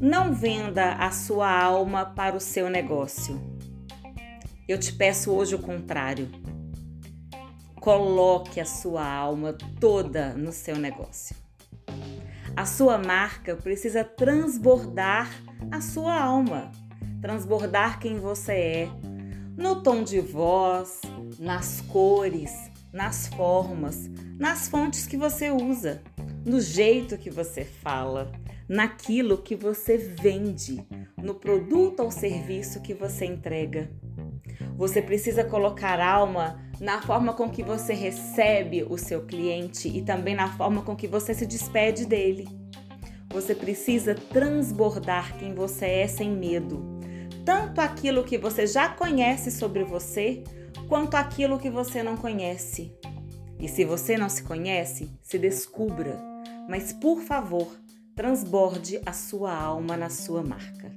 Não venda a sua alma para o seu negócio. Eu te peço hoje o contrário. Coloque a sua alma toda no seu negócio. A sua marca precisa transbordar a sua alma, transbordar quem você é, no tom de voz, nas cores, nas formas, nas fontes que você usa, no jeito que você fala, naquilo que você vende, no produto ou serviço que você entrega. Você precisa colocar alma na forma com que você recebe o seu cliente e também na forma com que você se despede dele. Você precisa transbordar quem você é sem medo, tanto aquilo que você já conhece sobre você, quanto aquilo que você não conhece. E se você não se conhece, se descubra, mas por favor, transborde a sua alma na sua marca.